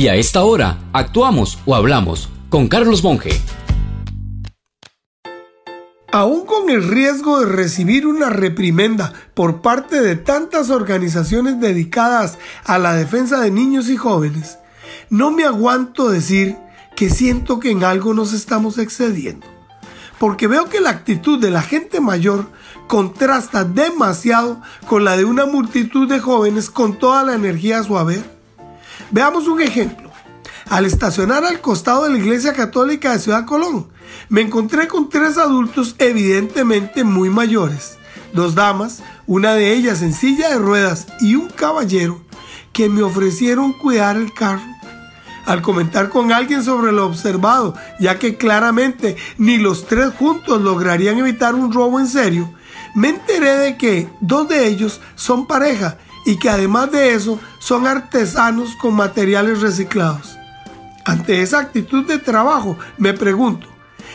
Y a esta hora, actuamos o hablamos con Carlos Monge. Aún con el riesgo de recibir una reprimenda por parte de tantas organizaciones dedicadas a la defensa de niños y jóvenes, no me aguanto decir que siento que en algo nos estamos excediendo. Porque veo que la actitud de la gente mayor contrasta demasiado con la de una multitud de jóvenes con toda la energía a su haber Veamos un ejemplo. Al estacionar al costado de la Iglesia Católica de Ciudad Colón, me encontré con tres adultos evidentemente muy mayores, dos damas, una de ellas en silla de ruedas y un caballero, que me ofrecieron cuidar el carro. Al comentar con alguien sobre lo observado, ya que claramente ni los tres juntos lograrían evitar un robo en serio, me enteré de que dos de ellos son pareja y que además de eso son artesanos con materiales reciclados. Ante esa actitud de trabajo, me pregunto,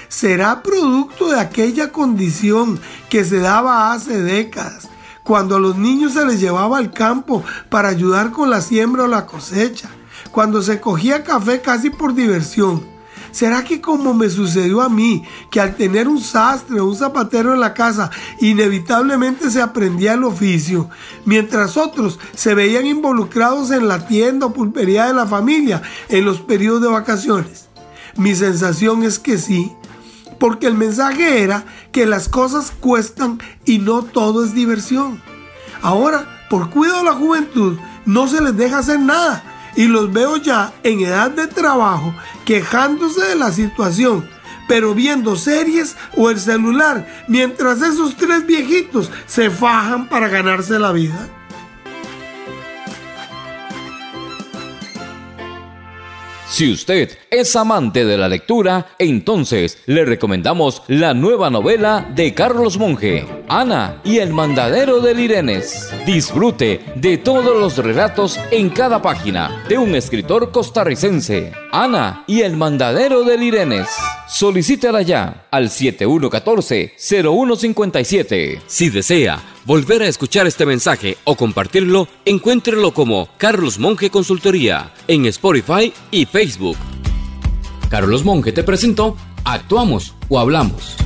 ¿será producto de aquella condición que se daba hace décadas, cuando a los niños se les llevaba al campo para ayudar con la siembra o la cosecha, cuando se cogía café casi por diversión? ¿Será que como me sucedió a mí, que al tener un sastre o un zapatero en la casa, inevitablemente se aprendía el oficio, mientras otros se veían involucrados en la tienda o pulpería de la familia en los periodos de vacaciones? Mi sensación es que sí, porque el mensaje era que las cosas cuestan y no todo es diversión. Ahora, por cuidado de la juventud, no se les deja hacer nada y los veo ya en edad de trabajo quejándose de la situación, pero viendo series o el celular, mientras esos tres viejitos se fajan para ganarse la vida. Si usted es amante de la lectura, entonces le recomendamos la nueva novela de Carlos Monge, Ana y el mandadero de Lirenes. Disfrute de todos los relatos en cada página de un escritor costarricense, Ana y el mandadero de Lirenes. Solicítela ya al 7114-0157. Si desea volver a escuchar este mensaje o compartirlo, encuéntrelo como Carlos Monge Consultoría en Spotify y Facebook. Carlos Monge te presentó Actuamos o Hablamos.